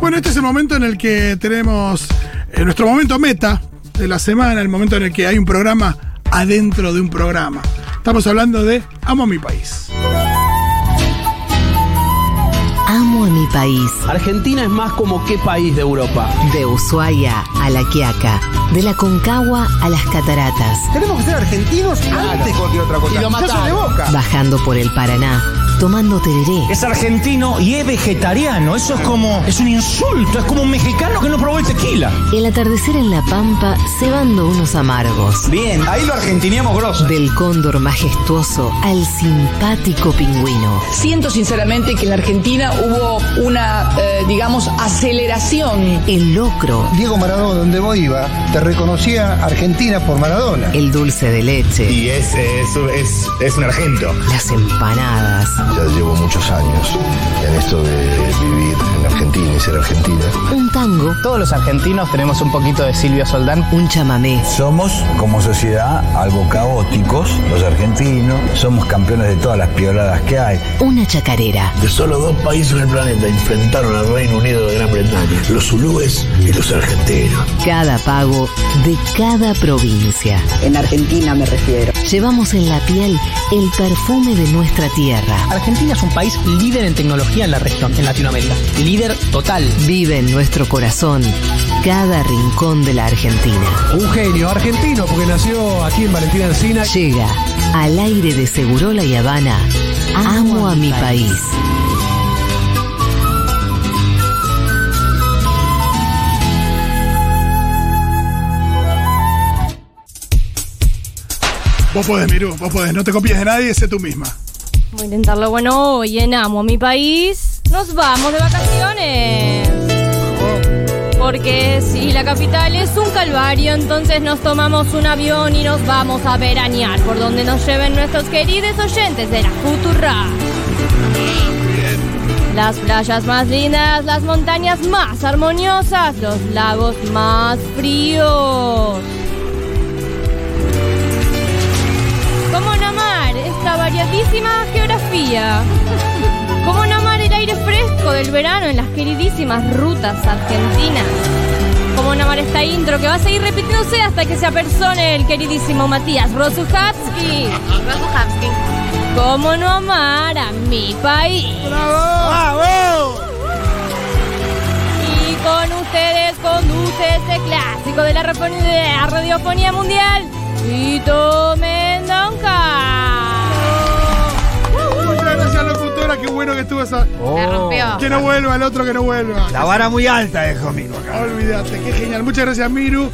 Bueno, este es el momento en el que tenemos eh, nuestro momento meta de la semana, el momento en el que hay un programa adentro de un programa. Estamos hablando de Amo a mi país. Amo a mi país. Argentina es más como qué país de Europa. De Ushuaia a La Quiaca. De la Concagua a las Cataratas. Tenemos que ser argentinos antes que cualquier otra cosa. Y lo de boca. Bajando por el Paraná. Tomando tereré. Es argentino y es vegetariano. Eso es como. Es un insulto. Es como un mexicano que no probó el tequila. El atardecer en La Pampa cebando unos amargos. Bien, ahí lo argentineamos grosso. Del cóndor majestuoso al simpático pingüino. Siento sinceramente que en la Argentina hubo una, eh, digamos, aceleración. El locro. Diego Maradona, donde vos iba, te reconocía Argentina por Maradona. El dulce de leche. Y es, es, es, es un argento. Las empanadas. Ya llevo muchos años en esto de vivir en Argentina y ser argentina. Un tango. Todos los argentinos tenemos un poquito de Silvio Soldán. Un chamamé. Somos, como sociedad, algo caóticos, los argentinos. Somos campeones de todas las pioladas que hay. Una chacarera. De solo dos países en el planeta enfrentaron al Reino Unido de Gran Bretaña, los zulúes y los argentinos. Cada pago de cada provincia. En Argentina me refiero. Llevamos en la piel el perfume de nuestra tierra. Argentina es un país líder en tecnología en la región, en Latinoamérica. Líder total. Vive en nuestro corazón cada rincón de la Argentina. Un genio argentino porque nació aquí en Valentina Encina. Llega al aire de Segurola y Habana. Amo a mi país. Vos podés, Miru, vos podés. No te copies de nadie, sé tú misma. Voy a intentarlo. Bueno, hoy en Amo a mi país nos vamos de vacaciones. Porque si la capital es un calvario, entonces nos tomamos un avión y nos vamos a veranear por donde nos lleven nuestros queridos oyentes de la Futura. Las playas más lindas, las montañas más armoniosas, los lagos más fríos. Esta variadísima geografía? ¿Cómo no amar el aire fresco del verano en las queridísimas rutas argentinas? ¿Cómo no amar esta intro que va a seguir repitiéndose hasta que se apersone el queridísimo Matías Rosuchowski? ¿Cómo no amar a mi país? Y con ustedes conduce este clásico de la, radiofon- de la radiofonía mundial, Tito Mendonca. Qué bueno que estuvo esa. Que no vuelva el otro, que no vuelva. La vara muy alta dejó Miro acá. Olvídate, qué genial. Muchas gracias, Miru.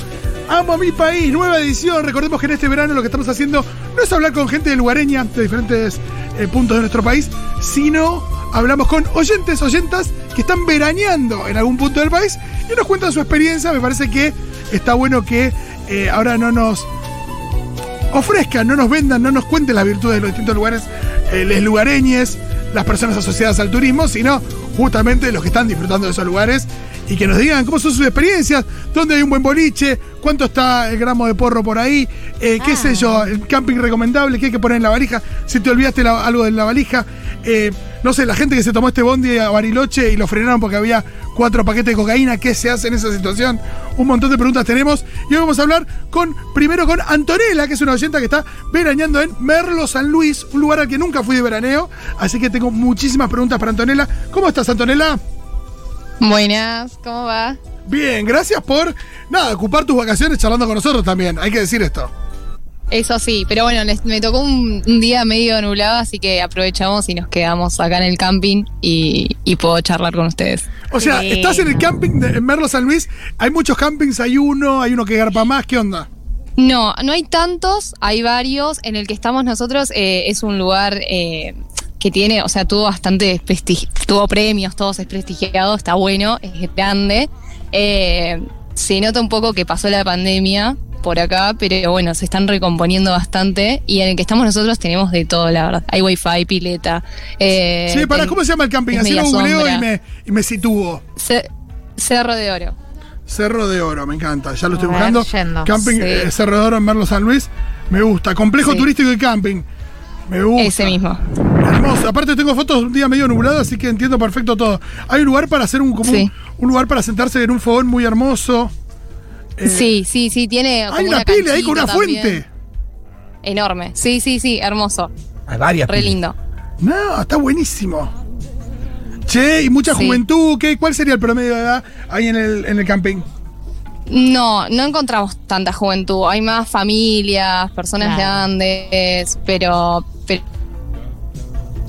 Amo a mi país, nueva edición. Recordemos que en este verano lo que estamos haciendo no es hablar con gente de lugareña de diferentes eh, puntos de nuestro país, sino hablamos con oyentes, oyentas que están veraneando en algún punto del país y nos cuentan su experiencia. Me parece que está bueno que eh, ahora no nos ofrezcan, no nos vendan, no nos cuenten las virtudes de los distintos lugares, eh, les lugareñes, las personas asociadas al turismo, sino justamente los que están disfrutando de esos lugares y que nos digan cómo son sus experiencias, dónde hay un buen boliche, cuánto está el gramo de porro por ahí, eh, qué sé yo, el camping recomendable, qué hay que poner en la valija, si te olvidaste la- algo de la valija, eh, no sé, la gente que se tomó este bondi a Bariloche y lo frenaron porque había cuatro paquetes de cocaína, ¿qué se hace en esa situación? Un montón de preguntas tenemos y hoy vamos a hablar con, primero con Antonella, que es una oyenta que está veraneando en Merlo San Luis, un lugar al que nunca fui de veraneo, así que tengo muchísimas preguntas para Antonella. ¿Cómo estás, Antonella? Buenas, ¿cómo va? Bien, gracias por, nada, ocupar tus vacaciones charlando con nosotros también, hay que decir esto. Eso sí, pero bueno, les- me tocó un, un día medio nublado, así que aprovechamos y nos quedamos acá en el camping y, y puedo charlar con ustedes. O sea, estás en el camping de en Merlo San Luis, hay muchos campings, hay uno, hay uno que garpa más, ¿qué onda? No, no hay tantos, hay varios. En el que estamos nosotros eh, es un lugar eh, que tiene, o sea, tuvo bastante prestigio, tuvo premios, todos es prestigiado, está bueno, es grande. Eh, se nota un poco que pasó la pandemia por acá, pero bueno, se están recomponiendo bastante. Y en el que estamos nosotros tenemos de todo, la verdad. Hay wifi, pileta. eh, sí, para, ten- ¿cómo se llama el camping? Así lo googleo y me, y me sitúo. Ce- Cerro de Oro. Cerro de Oro, me encanta. Ya lo estoy buscando. yendo. Camping Sí. eh, Cerro de Oro en Merlo San Luis. Me gusta. Complejo Sí. turístico y camping. Me gusta. Ese mismo. Hermoso. Aparte tengo fotos de un día medio nublado, así que entiendo perfecto todo. Hay un lugar para hacer un, como un lugar para sentarse en un fogón muy hermoso. Eh, sí, sí, sí, tiene. Hay como una pila ahí con una también. fuente. Enorme. Sí, sí, sí, hermoso. Hay varias. Re pilas. lindo. No, está buenísimo. Che, y mucha Sí. juventud. ¿qué, ¿Cuál sería el promedio de edad ahí en el, en el camping? No, no encontramos tanta juventud. Hay más familias, personas Claro. grandes, pero, pero.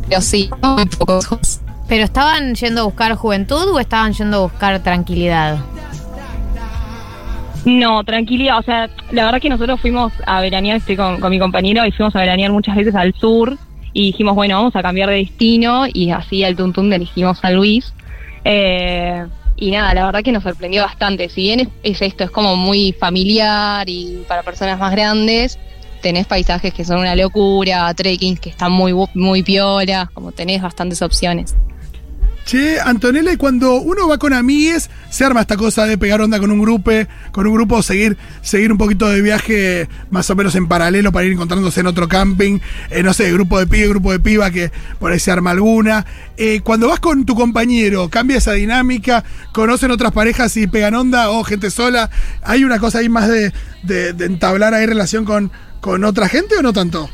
Pero sí, muy pocos. ¿Pero estaban yendo a buscar juventud o estaban yendo a buscar tranquilidad? No, tranquilidad. O sea, la verdad que nosotros fuimos a veranear, estoy con, mi compañero, y fuimos a veranear muchas veces al sur. Y dijimos, bueno, vamos a cambiar de destino. Y así al Tuntún elegimos San Luis. Eh, y nada, la verdad que nos sorprendió bastante. Si bien es, es esto, es como muy familiar y para personas más grandes, tenés paisajes que son una locura, trekkings que están muy, muy piolas, como tenés bastantes opciones. Che, Antonella, y cuando uno va con amigues, se arma esta cosa de pegar onda con un grupo, con un grupo, seguir, seguir un poquito de viaje más o menos en paralelo para ir encontrándose en otro camping, eh, no sé, grupo de pibe, grupo de piba, que por ahí se arma alguna. Eh, cuando vas con tu compañero, cambia esa dinámica, conocen otras parejas y pegan onda, o gente sola, ¿hay una cosa ahí más de, de- de entablar ahí relación con, con otra gente o no tanto?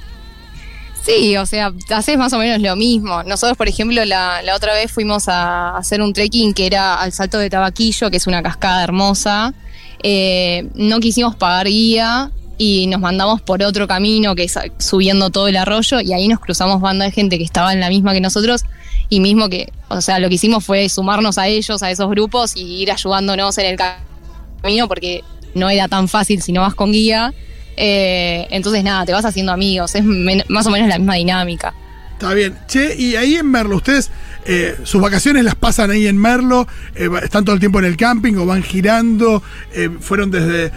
Sí, o sea, haces más o menos lo mismo. Nosotros, por ejemplo, la, la otra vez fuimos a hacer un trekking que era al Salto de Tabaquillo, que es una cascada hermosa. Eh, no quisimos pagar guía y nos mandamos por otro camino que es subiendo todo el arroyo y ahí nos cruzamos banda de gente que estaba en la misma que nosotros y mismo que, o sea, lo que hicimos fue sumarnos a ellos, a esos grupos y ir ayudándonos en el camino porque no era tan fácil si no vas con guía. Eh, entonces nada, te vas haciendo amigos, es más o menos la misma dinámica. Está bien. Che, y ahí en Merlo, ¿ustedes eh, sus vacaciones las pasan ahí en Merlo? Eh, ¿Están todo el tiempo en el camping o van girando? Eh, ¿Fueron desde,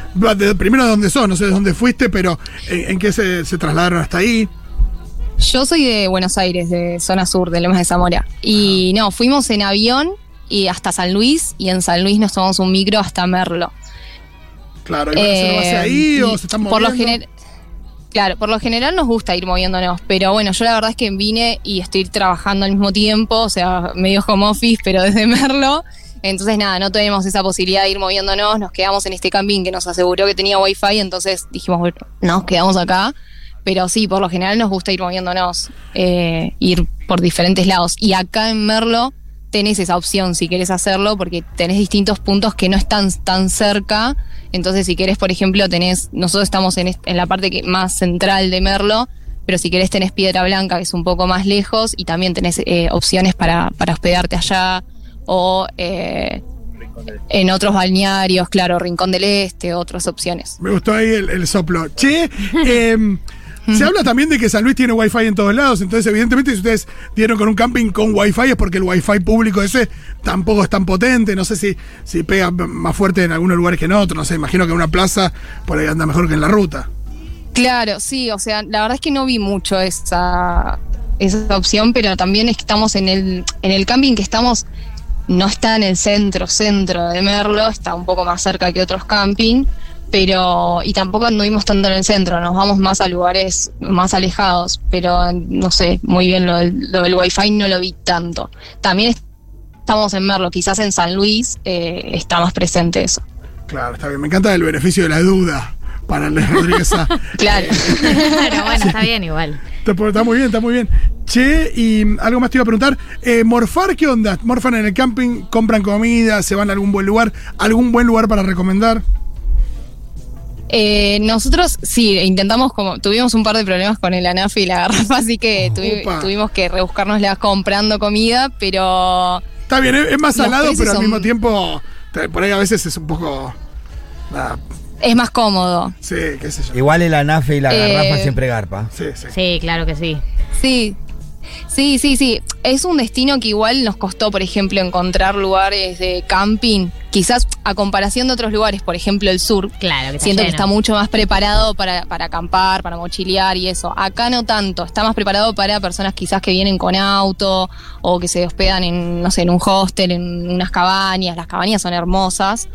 Primero de dónde son? No sé de dónde fuiste, pero ¿en, en qué se, se trasladaron hasta ahí? Yo soy de Buenos Aires, de zona sur, de Lomas de Zamora. Y no, fuimos en avión y hasta San Luis y en San Luis nos tomamos un micro hasta Merlo. Claro, ¿hay una Eh, ahí o se están por lo moviendo? gener- Claro, por lo general nos gusta ir moviéndonos, pero bueno, yo la verdad es que vine y estoy trabajando al mismo tiempo, o sea, medio home office, pero desde Merlo. Entonces, nada, no tenemos esa posibilidad de ir moviéndonos, nos quedamos en este camping que nos aseguró que tenía wifi, entonces dijimos, bueno, nos quedamos acá. Pero sí, por lo general nos gusta ir moviéndonos, eh, ir por diferentes lados. Y acá en Merlo tenés esa opción si querés hacerlo, porque tenés distintos puntos que no están tan cerca. Entonces, si querés, por ejemplo, tenés, nosotros estamos en, en la parte que, más central de Merlo, pero si querés tenés Piedra Blanca, que es un poco más lejos, y también tenés eh, opciones para, para hospedarte allá, o eh, en otros balnearios, claro, Rincón del Este, otras opciones. Me gustó ahí el, el soplo. Che, em, se habla también de que San Luis tiene wifi en todos lados, entonces evidentemente si ustedes dieron con un camping con wifi es porque el wifi público ese tampoco es tan potente, no sé si, si pega más fuerte en algunos lugares que en otros, no sé, imagino que en una plaza por ahí anda mejor que en la ruta. Claro, sí, o sea, la verdad es que no vi mucho esa, esa opción, pero también es que estamos en el, en el camping que estamos, no está en el centro, centro de Merlo, está un poco más cerca que otros camping, pero, y tampoco anduvimos tanto en el centro, nos vamos más a lugares más alejados, pero no sé, muy bien lo del, lo del wifi no lo vi tanto. También estamos en Merlo, quizás en San Luis eh, está más presente eso. Claro, está bien, me encanta el beneficio de la duda para el Rodríguez. A. Claro. Pero bueno, está bien igual. Está, está muy bien, está muy bien. Che, y algo más te iba a preguntar. Eh, ¿Morfar qué onda? ¿Morfan en el camping? ¿Compran comida? ¿Se van a algún buen lugar? ¿Algún buen lugar para recomendar? Eh, nosotros sí, intentamos como, tuvimos un par de problemas con el ANAF y la garrafa, así que tuvi- Upa. tuvimos que rebuscárnosla comprando comida, pero Está bien, es, es más salado, pero al mismo tiempo, por ahí a veces es un poco. nada, es más cómodo. sí, qué sé yo. Igual el anafe y la Eh, garrafa siempre garpa. Sí, sí. Sí, claro que sí. Sí, sí, sí, sí. Es un destino que igual nos costó, por ejemplo, encontrar lugares de camping. Quizás a comparación de otros lugares, por ejemplo el sur, Claro que siento que está mucho más preparado para, para acampar, para mochilear y eso. Acá no tanto, está más preparado para personas quizás que vienen con auto o que se hospedan en, no sé, en un hostel, en unas cabañas. Las cabañas son hermosas,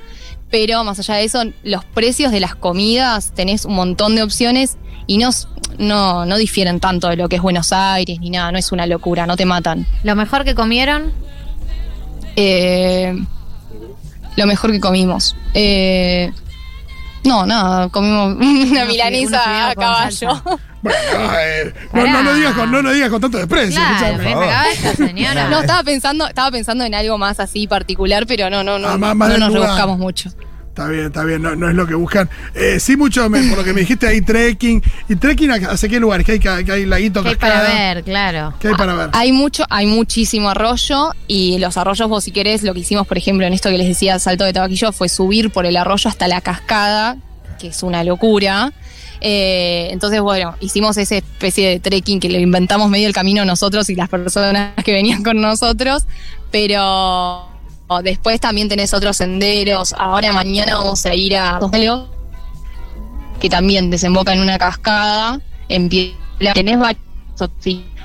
pero más allá de eso, los precios de las comidas, tenés un montón de opciones y no, no, no difieren tanto de lo que es Buenos Aires ni nada, no es una locura, no te matan. Lo mejor que comieron, Eh, lo mejor que comimos. Eh, no, nada, comimos una milanesa a caballo. Bueno, eh, no, no, lo digas con, no lo digas con tanto desprecio. Claro, me señora. No, estaba pensando, estaba pensando en algo más así particular, pero no, no, no, Ah, más- más no nos rebuscamos mucho. Está bien, está bien, no, no es lo que buscan. Eh, sí, mucho, me- por lo que me dijiste, hay trekking. ¿Y trekking hacia qué lugares? ¿Qué hay, que hay laguito, ¿Qué hay para ver? Claro. ¿Qué hay para ver? Hay mucho, hay muchísimo arroyo y los arroyos, vos si querés, lo que hicimos, por ejemplo, en esto que les decía, salto de tabaquillo, fue subir por el arroyo hasta la cascada, que es una locura. Eh, entonces, bueno, hicimos esa especie de trekking que lo inventamos medio el camino nosotros y las personas que venían con nosotros, pero después también tenés otros senderos. Ahora mañana vamos a ir a Tosmelo, que también desemboca en una cascada, en pie. Tenés varios.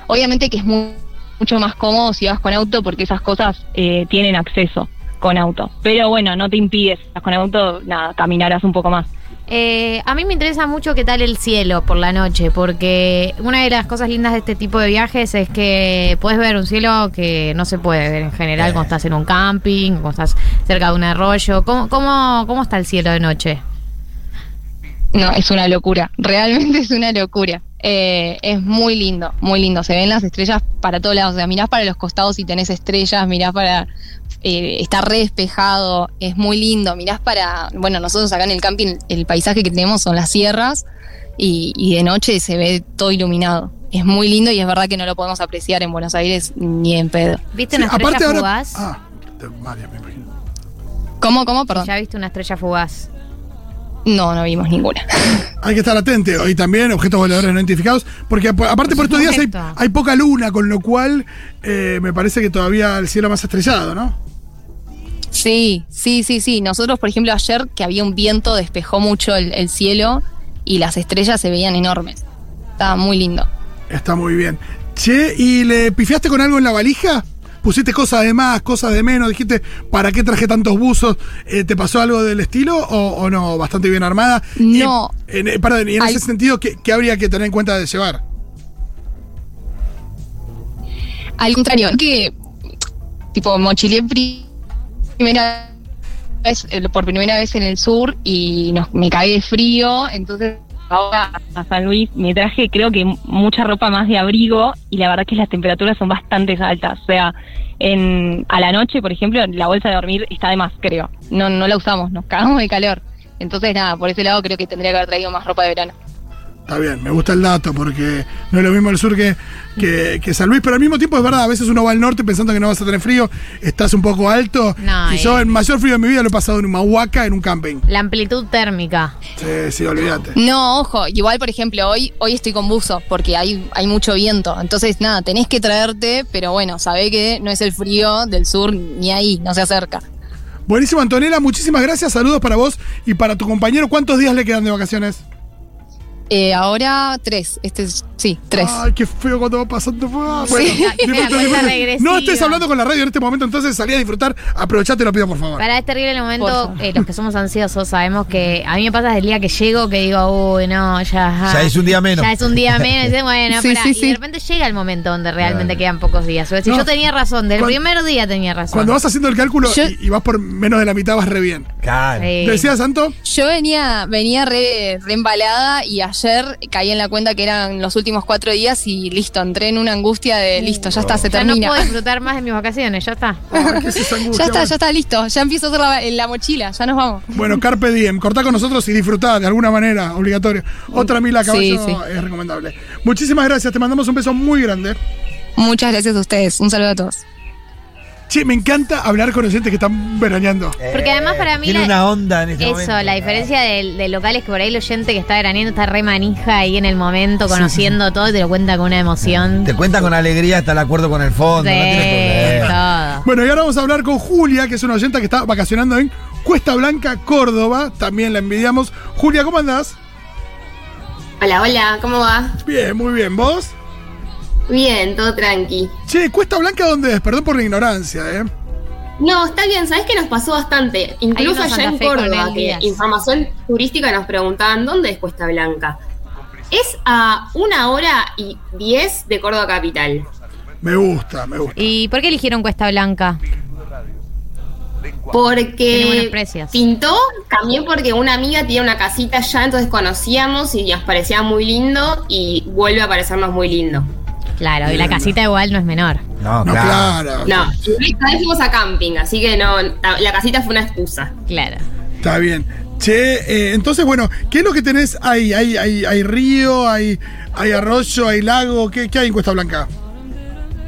Obviamente que es mu- mucho más cómodo si vas con auto porque esas cosas eh, tienen acceso con auto. Pero bueno, no te impides, con auto, nada, caminarás un poco más. Eh, a mí me interesa mucho qué tal el cielo por la noche, porque una de las cosas lindas de este tipo de viajes es que puedes ver un cielo que no se puede ver en general cuando estás en un camping, cuando estás cerca de un arroyo. ¿Cómo, cómo, cómo está el cielo de noche? No, es una locura, realmente es una locura. Eh, es muy lindo, muy lindo. Se ven las estrellas para todos lados. O sea, mirás para los costados y tenés estrellas, mirás para. Eh, está re despejado, es muy lindo. Mirás para. Bueno, nosotros acá en el camping, el paisaje que tenemos son las sierras y, y de noche se ve todo iluminado. Es muy lindo y es verdad que no lo podemos apreciar en Buenos Aires ni en pedo. ¿Viste Sí, una estrella aparte ahora- fugaz? Ah, María, me imagino. ¿Cómo, cómo? Perdón. ¿Ya viste una estrella fugaz? No, no vimos ninguna. Hay que estar atento. Y también objetos voladores no identificados. Porque ap- aparte por estos días hay poca luna, con lo cual eh, me parece que todavía el cielo más estrellado, ¿no? Sí, sí, sí, sí. Nosotros, por ejemplo, ayer que había un viento despejó mucho el, el cielo y las estrellas se veían enormes. Estaba muy lindo. Está muy bien. Che, ¿y le pifiaste con algo en la valija? ¿Pusiste cosas de más, cosas de menos? ¿Dijiste, ¿para qué traje tantos buzos? Eh, ¿Te pasó algo del estilo o, o no? Bastante bien armada. No. Y, en, perdón, y en Al- ese sentido, ¿qué, qué habría que tener en cuenta de llevar? Al contrario, que tipo mochilé pri- primera vez, eh, por primera vez en el sur y nos, me cagué de frío, entonces Ahora a San Luis me traje creo que mucha ropa más de abrigo y la verdad que las temperaturas son bastante altas. O sea, en, a la noche, por ejemplo, la bolsa de dormir está de más, creo. no, no la usamos, nos cagamos de calor. Entonces nada, por ese lado creo que tendría que haber traído más ropa de verano. Está bien, me gusta el dato porque no es lo mismo el sur que, que, que San Luis, pero al mismo tiempo es verdad, a veces uno va al norte pensando que no vas a tener frío, estás un poco alto. No, y y- yo el mayor frío de mi vida lo he pasado en una huaca, en un camping. La amplitud térmica. Sí, sí, olvídate. No, ojo, igual por ejemplo hoy hoy estoy con buzo porque hay, hay mucho viento, entonces nada, tenés que traerte, pero bueno, sabé que no es el frío del sur ni ahí, no se acerca. Buenísimo, Antonella, muchísimas gracias, saludos para vos y para tu compañero. ¿Cuántos días le quedan de vacaciones? Eh, ahora tres, este es, sí, tres. Ay, qué feo cuando va pasando. Ah, Sí. Bueno, disfruta, disfruta. regresiva. No estés hablando con la radio en este momento, entonces salí a disfrutar. Aprovechate, lo pido, por favor. Para este terrible momento, eh, los que somos ansiosos sabemos que a mí me pasa desde el día que llego que digo, uy, no, ya. Ya es un día menos. Ya es un día menos. y bueno, Sí, pará. sí, y sí. de repente llega el momento donde realmente Claro. quedan pocos días. O sea, si No. yo tenía razón, del Cuando- primer día tenía razón. Cuando vas haciendo el cálculo Yo- y, y vas por menos de la mitad, vas re bien. Claro. Sí. ¿Te decía, Santo? Yo venía, venía re, re embalada y ayer caí en la cuenta que eran los últimos cuatro días y listo, entré en una angustia de listo, ya está, se ya no termina. puedo disfrutar más de mis vacaciones, ya está. Ay, ¿qué es esa angustia? ya está, Bueno. ya está, listo, ya empiezo a hacer la, la mochila, ya nos vamos. Bueno, Carpe Diem, cortá con nosotros y disfrutá de alguna manera, obligatorio. Otra mila caballo Sí, sí. es recomendable. Muchísimas gracias, te mandamos un beso muy grande. Muchas gracias a ustedes, un saludo a todos. Che, me encanta hablar con oyentes que están veraneando. Porque además para mí Tiene la- una onda en este Eso, momento. la diferencia del, del local es que por ahí el oyente que está veraneando está re manija ahí en el momento, conociendo todo y te lo cuenta con una emoción. Te cuenta con alegría, está de acuerdo con el fondo, no Sí, tiene problema. todo. Bueno, y ahora vamos a hablar con Julia, que es una oyenta que está vacacionando en Cuesta Blanca, Córdoba. También la envidiamos. Julia, ¿cómo andás? Hola, hola, ¿cómo va? Bien, muy bien. ¿Vos? Bien, todo tranqui. Che, Cuesta Blanca, ¿dónde es? Perdón por la ignorancia, ¿eh? No, está bien, ¿sabes qué nos pasó bastante? Incluso allá en Córdoba, que información turística nos preguntaban, ¿dónde es Cuesta Blanca? Es a una hora y diez de Córdoba Capital. Me gusta, me gusta. ¿Y por qué eligieron Cuesta Blanca? Porque pintó también porque una amiga tiene una casita allá, entonces conocíamos y nos parecía muy lindo y vuelve a parecernos muy lindo. Claro, y la casita igual no es menor. No, No, claro. claro. No, esta vez fuimos a camping, así que no, la casita fue una excusa. Claro. Está bien. Che, eh, entonces, bueno, ¿qué es lo que tenés ahí? ¿Hay, hay, hay río, hay, hay arroyo, hay lago? ¿Qué, qué hay en Cuesta Blanca?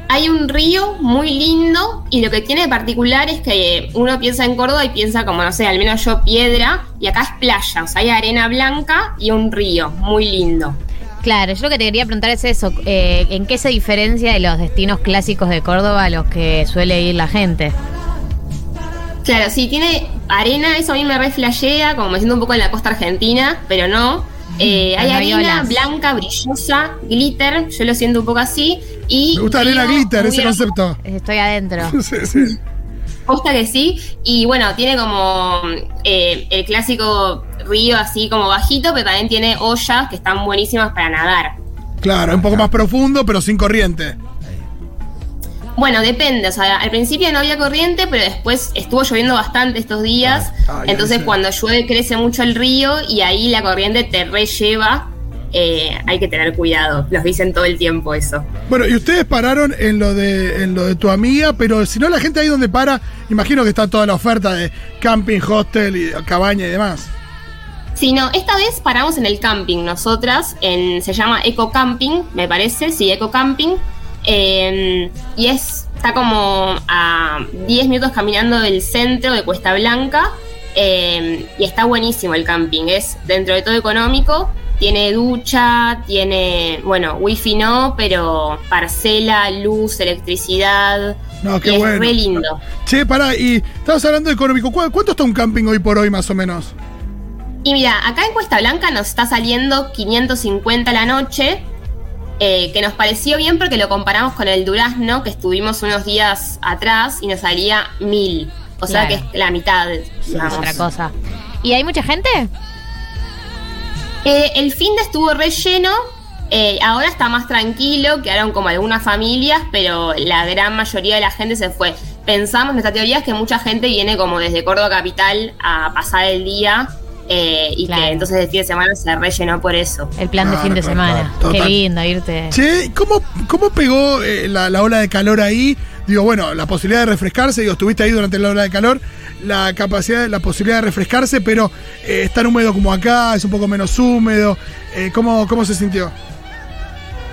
Hay un río muy lindo y lo que tiene de particular es que uno piensa en Córdoba y piensa como, no sé, al menos yo piedra y acá es playa, o sea, hay arena blanca y un río muy lindo. Claro, yo lo que te quería preguntar es eso, eh, ¿en qué se diferencia de los destinos clásicos de Córdoba a los que suele ir la gente? Claro, sí, tiene arena, eso a mí me re flashea, como me siento un poco en la costa argentina, pero no. Eh, hay arena blanca, brillosa, glitter, yo lo siento un poco así. Y Me gusta arena glitter, ese concepto. Estoy adentro. Sí, sí. Posta que sí. Y bueno, tiene como eh, el clásico río así como bajito, pero también tiene ollas que están buenísimas para nadar. Claro, un poco más profundo, pero sin corriente. Bueno, depende. O sea, al principio no había corriente, pero después estuvo lloviendo bastante estos días. Ah, entonces, cuando llueve, crece mucho el río y ahí la corriente te relleva. Eh, hay que tener cuidado. Los dicen todo el tiempo eso. Bueno, y ustedes pararon en lo de en lo de tu amiga, pero si no la gente ahí donde para, imagino que está toda la oferta de camping, hostel y cabaña y demás. Sí, no, esta vez paramos en el camping, nosotras, en, se llama Eco Camping, me parece, sí, Eco Camping. eh, y es, está como a 10 minutos caminando del centro de Cuesta Blanca. eh, y está buenísimo el camping, es dentro de todo económico. Tiene ducha, tiene, bueno, wifi no, pero parcela, luz, electricidad. No, qué y es bueno. re lindo. Che, pará, y estabas hablando de económico. ¿Cu- ¿Cuánto está un camping hoy por hoy, más o menos? Y mira, acá en Cuesta Blanca nos está saliendo 550 la noche, eh, que nos pareció bien porque lo comparamos con el Durazno, que estuvimos unos días atrás y nos salía 1000. O sea que es la mitad. Es digamos. otra cosa. ¿Y hay mucha gente? Eh, el fin de estuvo relleno. eh, ahora está más tranquilo, quedaron como algunas familias, pero la gran mayoría de la gente se fue. Pensamos, nuestra teoría es que mucha gente viene como desde Córdoba Capital a pasar el día eh, y Claro. que entonces el fin de semana se rellenó por eso. El plan de Claro, fin de semana. Qué lindo irte. Che, ¿cómo, cómo pegó eh, la, la ola de calor ahí? Digo, bueno, la posibilidad de refrescarse, digo, estuviste ahí durante la ola de calor, la capacidad, la posibilidad de refrescarse, pero eh, es tan húmedo como acá, es un poco menos húmedo. Eh, ¿cómo, ¿Cómo se sintió?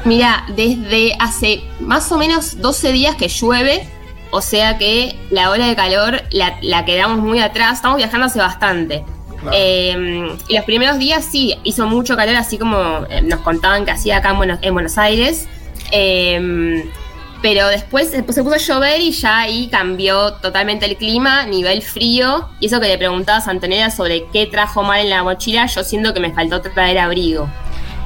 Mira, desde hace más o menos 12 días que llueve, o sea que la ola de calor la, la quedamos muy atrás, estamos viajando hace bastante. Eh, y los primeros días sí, hizo mucho calor, así como eh, nos contaban que hacía acá en Buenos, en Buenos Aires. Eh, pero después, después se puso a llover y ya ahí cambió totalmente el clima, nivel frío. Y eso que le preguntabas a Antonella sobre qué trajo mal en la mochila, yo siento que me faltó traer abrigo.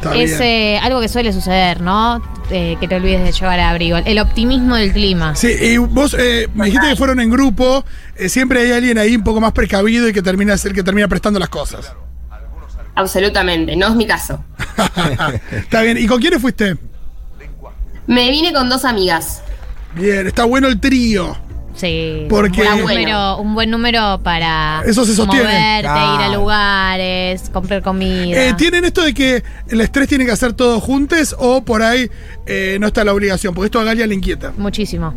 Está Es bien. eh, algo que suele suceder, ¿no? Eh, que te olvides de llevar abrigo. El optimismo del clima. Sí, y vos eh, me dijiste que fueron en grupo, eh, siempre hay alguien ahí un poco más precavido y que termina el que termina prestando las cosas. Absolutamente, no es mi caso. Está bien, ¿y con quiénes fuiste? Me vine con dos amigas. Bien, está bueno el trío. Sí. Porque- un buen, Está número, un buen número para Eso se sostiene. moverte, ir a lugares, comprar comida. Eh, ¿Tienen esto de que el estrés tiene que hacer todos juntos o por ahí eh, no está la obligación? Porque esto a Galia le inquieta. Muchísimo.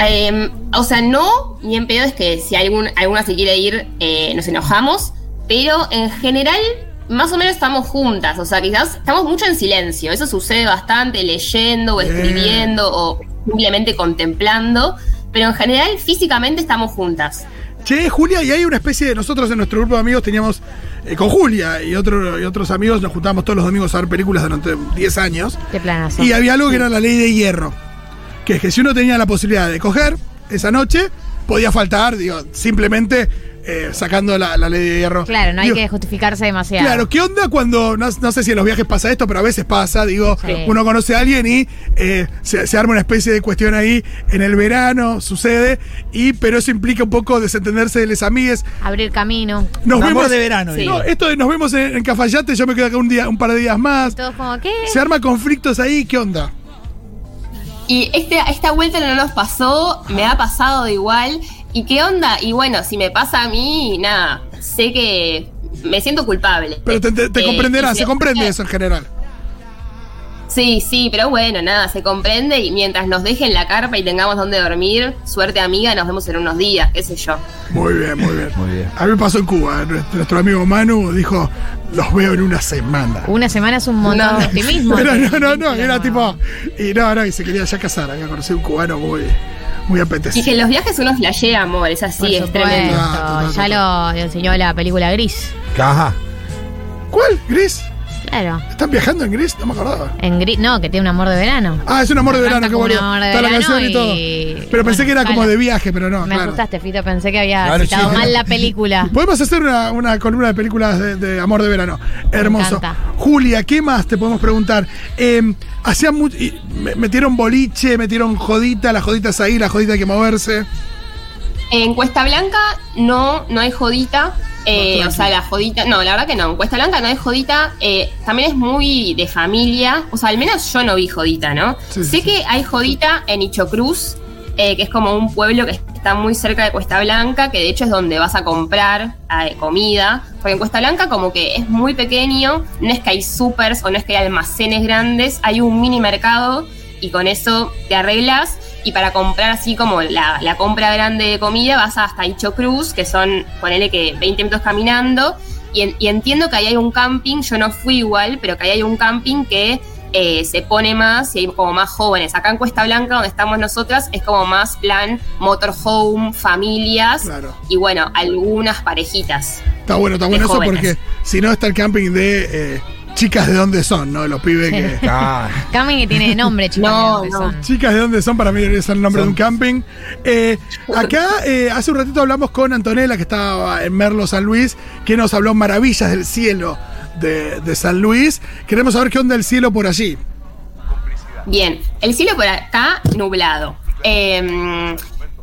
Eh, o sea, no, ni en pedo es que si algún, alguna se quiere ir, eh, nos enojamos. Pero en general, más o menos estamos juntas. O sea, quizás estamos mucho en silencio. Eso sucede bastante leyendo o Bien. escribiendo o simplemente contemplando. Pero en general, físicamente estamos juntas. Che, Julia, y hay una especie de. Nosotros en nuestro grupo de amigos teníamos. eh, con Julia y, otro, y otros amigos nos juntábamos todos los domingos a ver películas durante 10 años. Qué planazo. Y había algo que era la ley de hierro. Que es que si uno tenía la posibilidad de coger esa noche, podía faltar, digo, simplemente eh, sacando la, la ley de hierro. Claro, no hay Digo, que justificarse demasiado. Claro, ¿qué onda cuando, no, no sé si en los viajes pasa esto, pero a veces pasa, digo, Sí. uno conoce a alguien y eh, se, se arma una especie de cuestión ahí en el verano, sucede, y pero eso implica un poco desentenderse de les amigues. Abrir camino. Nos amor vemos de verano, Sí. No, esto de nos vemos en, en Cafayate, yo me quedo acá un día, un par de días más. Todos como, ¿qué? Se arma conflictos ahí, ¿qué onda? Y este, esta vuelta no nos pasó, me ha pasado de igual. ¿Y qué onda? Y bueno, si me pasa a mí, nada, sé que me siento culpable. Pero te, te- te Eh, comprenderá, y se comprende eso en general. Sí, sí, pero bueno, nada, se comprende y mientras nos dejen la carpa y tengamos donde dormir, suerte amiga, nos vemos en unos días, qué sé yo. Muy bien, muy bien. A mí me pasó en Cuba. Nuestro, nuestro amigo Manu dijo, los veo en una semana. Una semana es un montón No. de optimismo. Pero no, no, no, era tipo. Y no, no, y se quería ya casar. Había conocido un cubano muy, muy Y apetecido. que en los viajes uno flashea amor, es así, es tremendo. Ah, ya lo, lo enseñó la película Gris. Ajá. ¿Cuál? ¿Gris? Claro. ¿Están viajando en Gris? No me acordaba. En Gris, no, que tiene un amor de verano. Ah, es un amor de verano, qué bueno. Está la canción y todo. Pero pensé que era como de viaje, pero no, Me claro. asustaste, Fito, pensé que había Claro, citado sí. mal la película. Podemos hacer una, una columna de películas de, de amor de verano. Hermoso. Julia, ¿qué más te podemos preguntar? Eh, hacían mu- y me- metieron boliche, metieron jodita, las joditas ahí, la jodita hay que moverse. En Cuesta Blanca no, no hay jodita. eh, o sea, la jodita. No, la verdad que no. En Cuesta Blanca no hay jodita. eh, también es muy de familia. O sea, al menos yo no vi jodita, ¿no? Sí, sé sí, que hay jodita en Ichocruz, eh, que es como un pueblo que está muy cerca de Cuesta Blanca, que de hecho es donde vas a comprar eh, comida. Porque en Cuesta Blanca, como que es muy pequeño, no es que hay supers o no es que hay almacenes grandes, hay un mini mercado y con eso te arreglas. Y para comprar así como la, la compra grande de comida vas hasta Icho Cruz, que son, ponele que 20 minutos caminando. Y, en- y entiendo que ahí hay un camping, yo no fui igual, pero que ahí hay un camping que eh, se pone más y hay como más jóvenes. Acá en Cuesta Blanca, donde estamos nosotras, es como más plan motorhome, familias Claro. y bueno, algunas parejitas. Está bueno, está bueno eso jóvenes. porque si no está el camping de eh, chicas de dónde son, ¿no? Los pibes que. Ah, Camping que tiene nombre, chicos. No, ¿de dónde no. son? Chicas de dónde son, para mí es el nombre de un camping. Eh, acá, eh, hace un ratito hablamos con Antonella, que estaba en Merlo San Luis, que nos habló maravillas del cielo de, de San Luis. Queremos saber qué onda el cielo por allí. Bien, el cielo por acá nublado. Eh,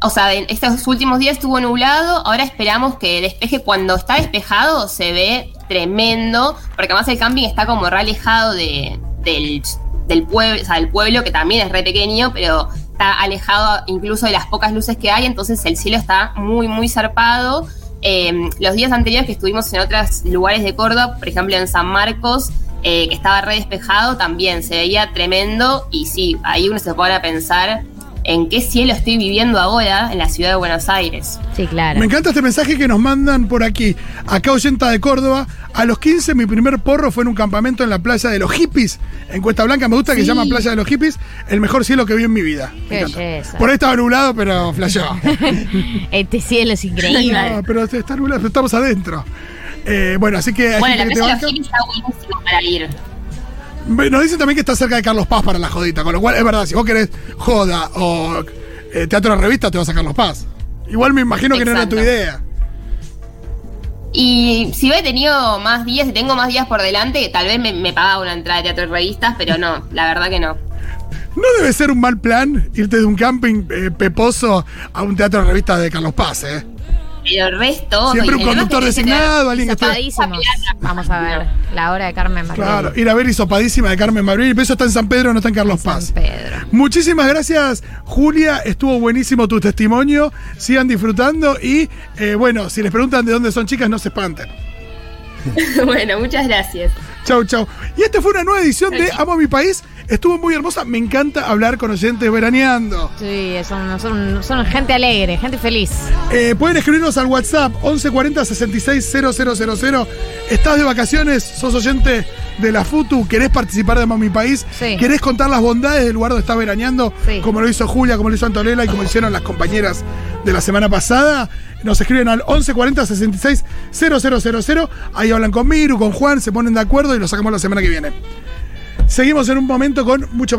o sea, en estos últimos días estuvo nublado, ahora esperamos que despeje. Cuando está despejado se ve tremendo, porque además el camping está como re alejado de, del, del pueblo, o sea, del pueblo que también es re pequeño, pero está alejado incluso de las pocas luces que hay, entonces el cielo está muy, muy zarpado. Eh, los días anteriores que estuvimos en otros lugares de Córdoba, por ejemplo en San Marcos, eh, que estaba re despejado, también se veía tremendo. Y sí, ahí uno se pone a pensar en qué cielo estoy viviendo ahora en la ciudad de Buenos Aires. Sí, claro. Me encanta este mensaje que nos mandan por aquí. Acá oyenta de Córdoba. A los 15 mi primer porro fue en un campamento en la playa de los hippies, en Cuesta Blanca. Me gusta que se llama Playa de los Hippies. El mejor cielo que vi en mi vida. Qué. Por ahí estaba nublado, pero flasheó. Este cielo es increíble. No, pero está nublado, pero estamos adentro. Eh, bueno, así que Bueno, la playa de los banca. hippies está buenísima para ir. Nos dicen también que está cerca de Carlos Paz para la jodita, con lo cual es verdad, si vos querés joda o eh, teatro de revista, te vas a Carlos Paz. Igual me imagino que no era tu idea. Y si hubiera tenido más días, si tengo más días por delante, tal vez me, me pagaba una entrada de teatro de revistas, pero no, la verdad que no. No debe ser un mal plan irte de un camping eh, peposo a un teatro de revistas de Carlos Paz, ¿eh? Pero el resto. Siempre un conductor designado, alguien que esté. Vamos a ver. La hora de Carmen Martín. Claro, ir a ver Hisopadísima de Carmen Mabril. Pero eso está en San Pedro, no está en Carlos Paz. Pedro. Muchísimas gracias, Julia. Estuvo buenísimo tu testimonio. Sigan disfrutando y, eh, bueno, si les preguntan de dónde son chicas, no se espanten. bueno, muchas gracias. Chau, chau. Y esta fue una nueva edición de Amo mi país. Estuvo muy hermosa. Me encanta hablar con oyentes veraneando. Sí, son, son, son gente alegre, gente feliz. Eh, pueden escribirnos al WhatsApp 1140 660000. Estás de vacaciones, sos oyente de la FUTU, querés participar de mi país, Sí. querés contar las bondades del lugar donde estás veraneando, Sí. como lo hizo Julia, como lo hizo Antonella y como hicieron las compañeras de la semana pasada. Nos escriben al 1140 660000. Ahí hablan con Miru, con Juan, se ponen de acuerdo y lo sacamos la semana que viene. Seguimos en un momento con mucho más.